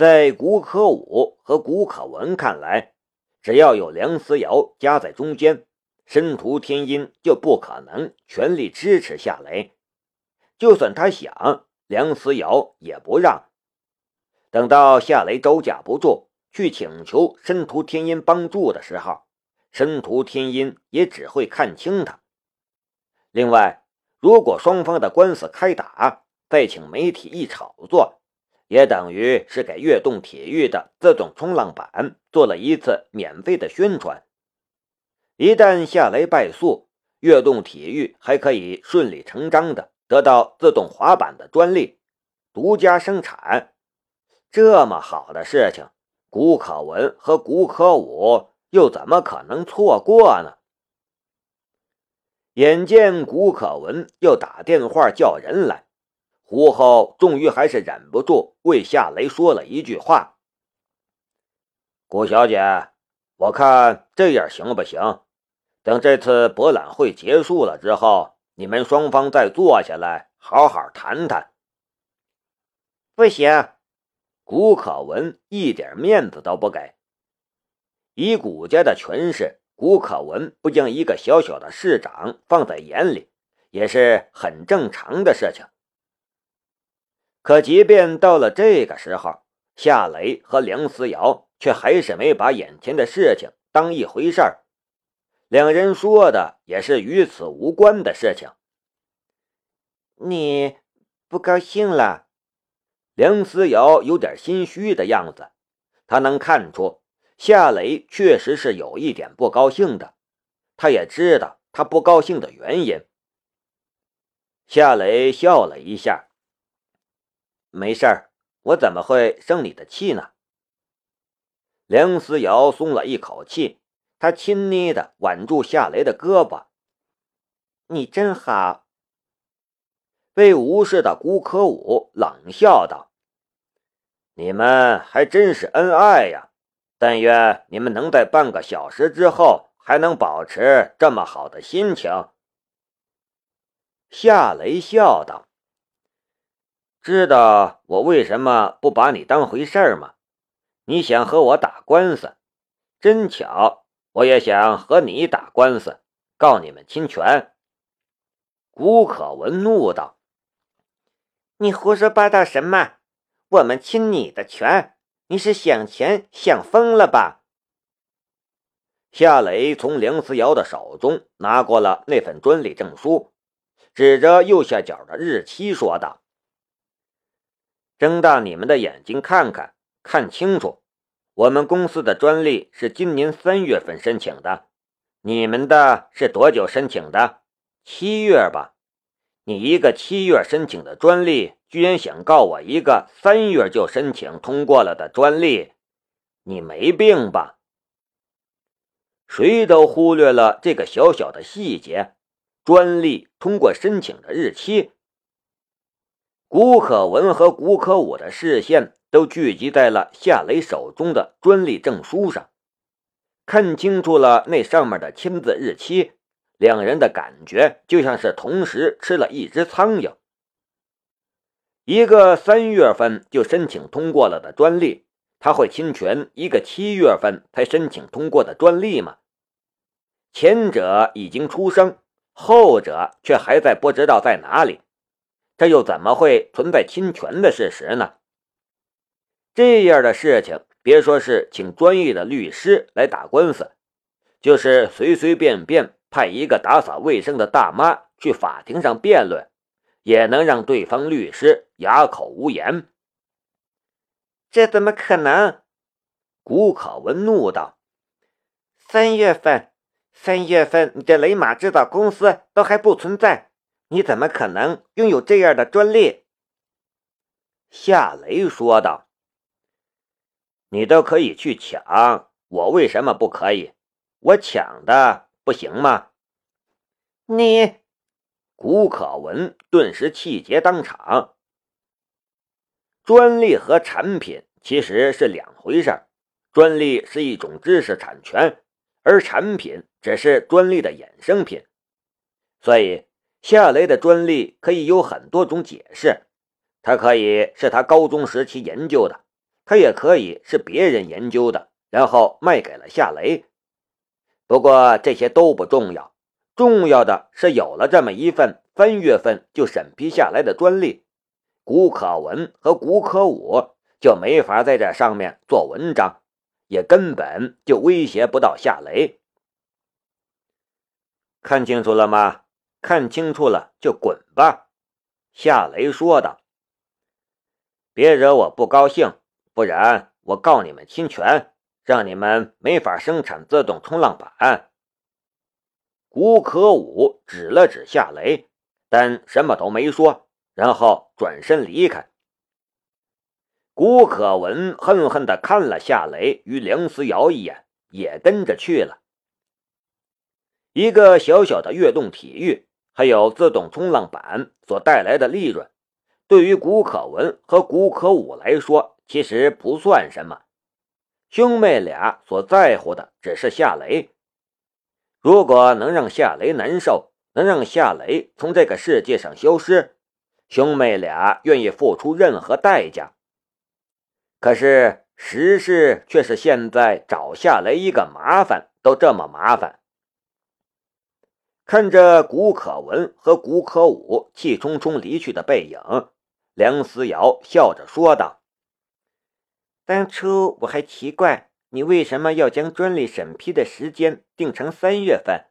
在谷可武和谷可文看来，只要有梁思瑶夹在中间，申屠天音就不可能全力支持夏雷。就算他想，梁思瑶也不让。等到夏雷招架不住，去请求申屠天音帮助的时候，申屠天音也只会看清他。另外，如果双方的官司开打，再请媒体一炒作。也等于是给悦动体育的自动冲浪板做了一次免费的宣传。一旦夏雷败诉，悦动体育还可以顺理成章的得到自动滑板的专利，独家生产。这么好的事情，谷可文和谷可武又怎么可能错过呢？眼见谷可文又打电话叫人来。胡后终于还是忍不住为夏雷说了一句话：“谷小姐，我看这样行不行？等这次博览会结束了之后，你们双方再坐下来好好谈谈。”不行，古可文一点面子都不给。以谷家的权势，古可文不将一个小小的市长放在眼里，也是很正常的事情。可即便到了这个时候，夏雷和梁思瑶却还是没把眼前的事情当一回事儿。两人说的也是与此无关的事情。你不高兴了？梁思瑶有点心虚的样子，他能看出夏雷确实是有一点不高兴的，他也知道他不高兴的原因。夏雷笑了一下。没事儿，我怎么会生你的气呢？梁思瑶松了一口气，他亲昵的挽住夏雷的胳膊：“你真好。”被无视的顾可武冷笑道：“你们还真是恩爱呀！但愿你们能在半个小时之后还能保持这么好的心情。”夏雷笑道。知道我为什么不把你当回事儿吗？你想和我打官司，真巧，我也想和你打官司，告你们侵权。古可文怒道：“你胡说八道什么？我们侵你的权？你是想钱想疯了吧？”夏雷从梁思瑶的手中拿过了那份专利证书，指着右下角的日期说道。睁大你们的眼睛看看，看清楚，我们公司的专利是今年三月份申请的，你们的是多久申请的？七月吧？你一个七月申请的专利，居然想告我一个三月就申请通过了的专利，你没病吧？谁都忽略了这个小小的细节，专利通过申请的日期。古可文和古可武的视线都聚集在了夏雷手中的专利证书上，看清楚了那上面的签字日期，两人的感觉就像是同时吃了一只苍蝇。一个三月份就申请通过了的专利，他会侵权一个七月份才申请通过的专利吗？前者已经出生，后者却还在不知道在哪里。这又怎么会存在侵权的事实呢？这样的事情，别说是请专业的律师来打官司，就是随随便便派一个打扫卫生的大妈去法庭上辩论，也能让对方律师哑口无言。这怎么可能？古可文怒道：“三月份，三月份，你的雷马制造公司都还不存在。”你怎么可能拥有这样的专利？夏雷说道：“你都可以去抢，我为什么不可以？我抢的不行吗？”你，古可文顿时气结当场。专利和产品其实是两回事专利是一种知识产权，而产品只是专利的衍生品，所以。夏雷的专利可以有很多种解释，它可以是他高中时期研究的，他也可以是别人研究的，然后卖给了夏雷。不过这些都不重要，重要的是有了这么一份三月份就审批下来的专利，古可文和古可武就没法在这上面做文章，也根本就威胁不到夏雷。看清楚了吗？看清楚了就滚吧。”夏雷说道。“别惹我不高兴，不然我告你们侵权。”让你们没法生产自动冲浪板。古可武指了指夏雷，但什么都没说，然后转身离开。古可文恨恨地看了夏雷与梁思瑶一眼，也跟着去了。一个小小的跃动体育，还有自动冲浪板所带来的利润，对于古可文和古可武来说，其实不算什么。兄妹俩所在乎的只是夏雷。如果能让夏雷难受，能让夏雷从这个世界上消失，兄妹俩愿意付出任何代价。可是实事却是，现在找夏雷一个麻烦都这么麻烦。看着古可文和古可武气冲冲离去的背影，梁思瑶笑着说道。当初我还奇怪你为什么要将专利审批的时间定成三月份，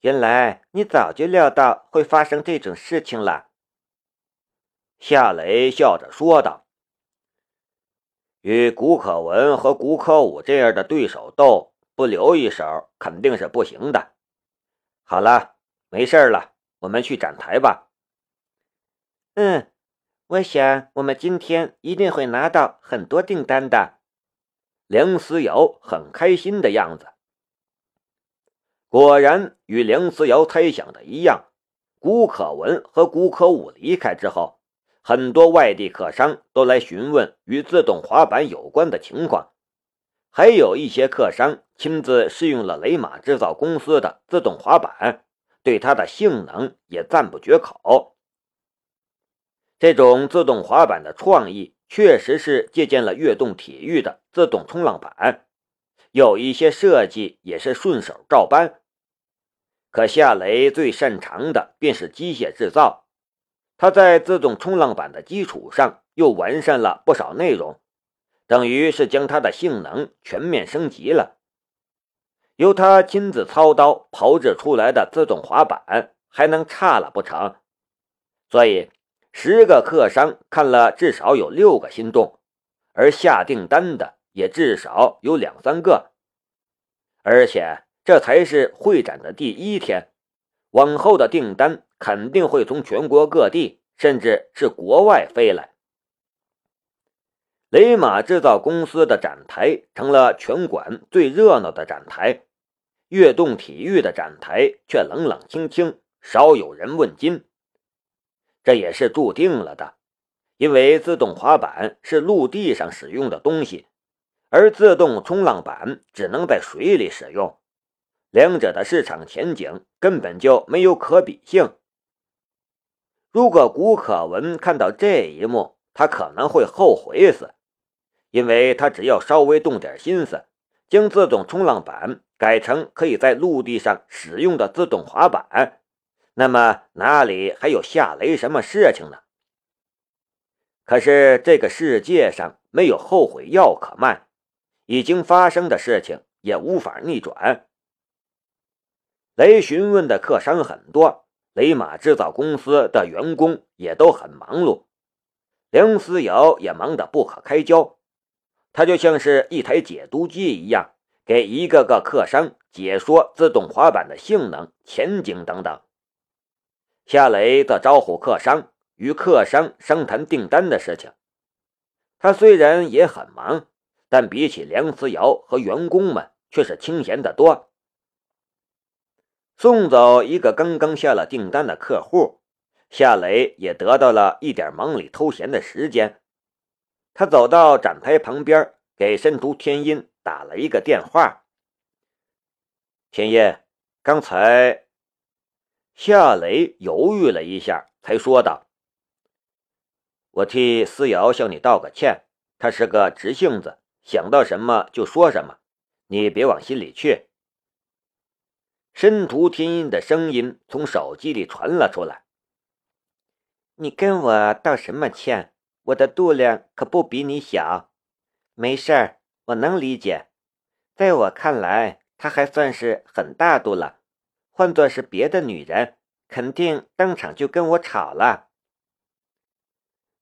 原来你早就料到会发生这种事情了。”夏雷笑着说道。“与古可文和古可武这样的对手斗，不留一手肯定是不行的。好了，没事了，我们去展台吧。”“嗯。”我想，我们今天一定会拿到很多订单的。梁思瑶很开心的样子。果然与梁思瑶猜想的一样，古可文和古可武离开之后，很多外地客商都来询问与自动滑板有关的情况，还有一些客商亲自试用了雷马制造公司的自动滑板，对它的性能也赞不绝口。这种自动滑板的创意确实是借鉴了悦动体育的自动冲浪板，有一些设计也是顺手照搬。可夏雷最擅长的便是机械制造，他在自动冲浪板的基础上又完善了不少内容，等于是将它的性能全面升级了。由他亲自操刀炮制出来的自动滑板还能差了不成？所以。十个客商看了，至少有六个心动，而下订单的也至少有两三个。而且这才是会展的第一天，往后的订单肯定会从全国各地，甚至是国外飞来。雷马制造公司的展台成了全馆最热闹的展台，悦动体育的展台却冷冷清清，少有人问津。这也是注定了的，因为自动滑板是陆地上使用的东西，而自动冲浪板只能在水里使用，两者的市场前景根本就没有可比性。如果古可文看到这一幕，他可能会后悔死，因为他只要稍微动点心思，将自动冲浪板改成可以在陆地上使用的自动滑板。那么哪里还有夏雷什么事情呢？可是这个世界上没有后悔药可卖，已经发生的事情也无法逆转。雷询问的客商很多，雷马制造公司的员工也都很忙碌，梁思瑶也忙得不可开交，他就像是一台解读机一样，给一个个客商解说自动滑板的性能、前景等等。夏雷则招呼客商，与客商商谈订单的事情。他虽然也很忙，但比起梁思瑶和员工们，却是清闲得多。送走一个刚刚下了订单的客户，夏雷也得到了一点忙里偷闲的时间。他走到展台旁边，给申屠天音打了一个电话：“天音，刚才……”夏雷犹豫了一下，才说道：“我替思瑶向你道个歉，他是个直性子，想到什么就说什么，你别往心里去。申屠天音的声音从手机里传了出来：“你跟我道什么歉？我的度量可不比你小。没事儿，我能理解。在我看来，他还算是很大度了。换做是别的女人，肯定当场就跟我吵了。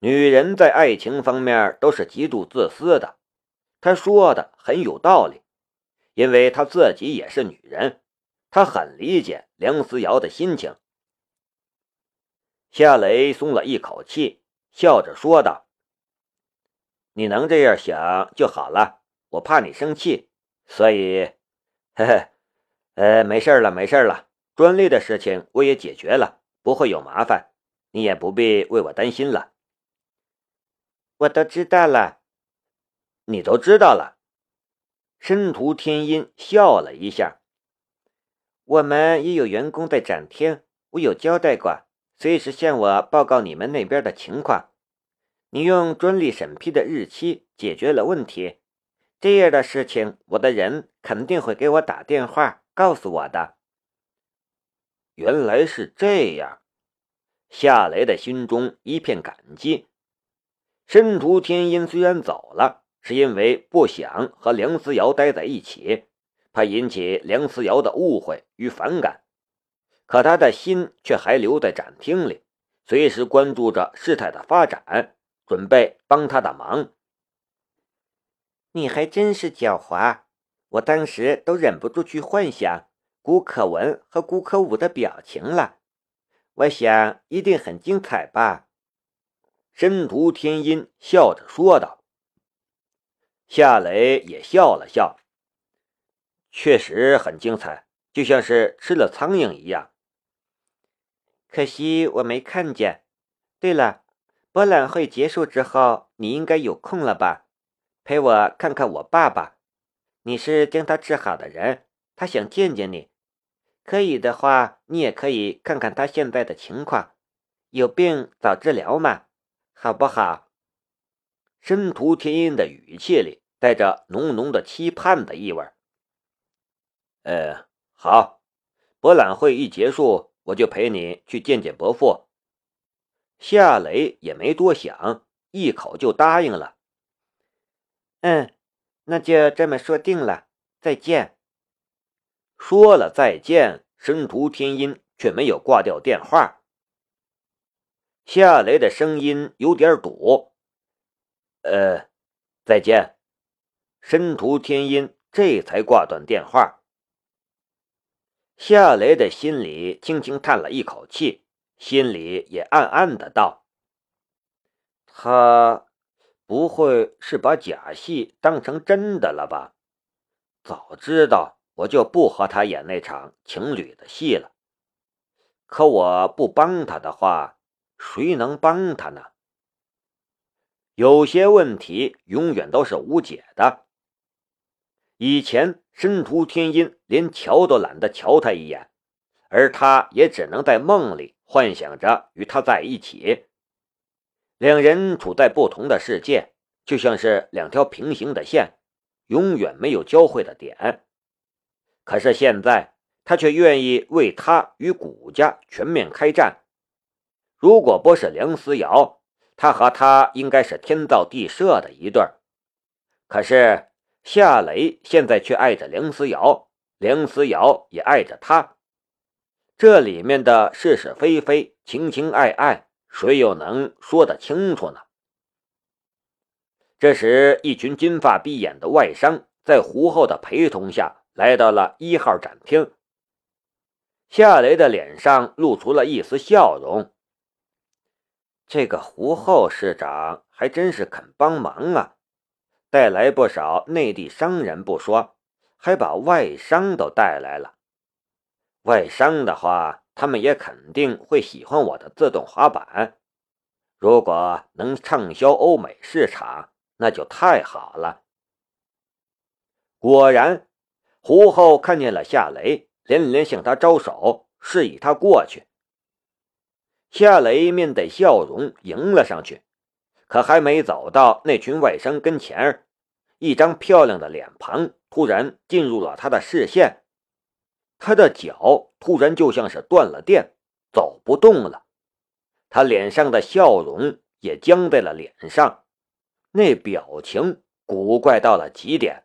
女人在爱情方面都是极度自私的。”他说的很有道理，因为他自己也是女人。他很理解梁思瑶的心情。夏雷松了一口气，笑着说道：“你能这样想就好了，我怕你生气，所以，嘿嘿，呃，没事了，没事了。专利的事情我也解决了，不会有麻烦，你也不必为我担心了。我都知道了，你都知道了。”申屠天音笑了一下。我们也有员工在展厅，我有交代过，随时向我报告你们那边的情况。你用专利审批的日期解决了问题，这样的事情，我的人肯定会给我打电话告诉我的。原来是这样，夏雷的心中一片感激。申屠天音虽然走了，是因为不想和梁思瑶待在一起。怕引起梁思瑶的误会与反感，可他的心却还留在展厅里，随时关注着事态的发展，准备帮他的忙。你还真是狡猾，我当时都忍不住去幻想古可文和古可武的表情了，我想一定很精彩吧？申屠天音笑着说道。夏雷也笑了笑。确实很精彩，就像是吃了苍蝇一样。可惜我没看见。对了，博览会结束之后，你应该有空了吧？陪我看看我爸爸。你是将他治好的人，他想见见你。可以的话，你也可以看看他现在的情况。有病早治疗嘛，好不好？申屠天音的语气里带着浓浓的期盼的意味。呃，好，博览会一结束，我就陪你去见见伯父。夏雷也没多想，一口就答应了。嗯，那就这么说定了，再见。说了再见，申屠天音却没有挂掉电话。夏雷的声音有点堵。呃，再见。申屠天音这才挂断电话。夏雷的心里轻轻叹了一口气，心里也暗暗的道：“他不会是把假戏当成真的了吧？早知道我就不和他演那场情侣的戏了。可我不帮他的话，谁能帮他呢？有些问题永远都是无解的。以前。”申屠天音连瞧都懒得瞧他一眼，而他也只能在梦里幻想着与他在一起。两人处在不同的世界，就像是两条平行的线，永远没有交汇的点。可是现在，他却愿意为他与谷家全面开战。如果不是梁思瑶，他和他应该是天造地设的一对可是。夏雷现在却爱着梁思瑶，梁思瑶也爱着他，这里面的是是非非、情情爱爱，谁又能说得清楚呢？这时，一群金发碧眼的外商在胡后的陪同下来到了一号展厅。夏雷的脸上露出了一丝笑容。这个胡后市长还真是肯帮忙啊！带来不少内地商人不说，还把外商都带来了。外商的话，他们也肯定会喜欢我的自动滑板。如果能畅销欧美市场，那就太好了。果然，胡后看见了夏雷，连连向他招手，示意他过去。夏雷面带笑容迎了上去。可还没走到那群外甥跟前一张漂亮的脸庞突然进入了他的视线，他的脚突然就像是断了电，走不动了。他脸上的笑容也僵在了脸上，那表情古怪到了极点。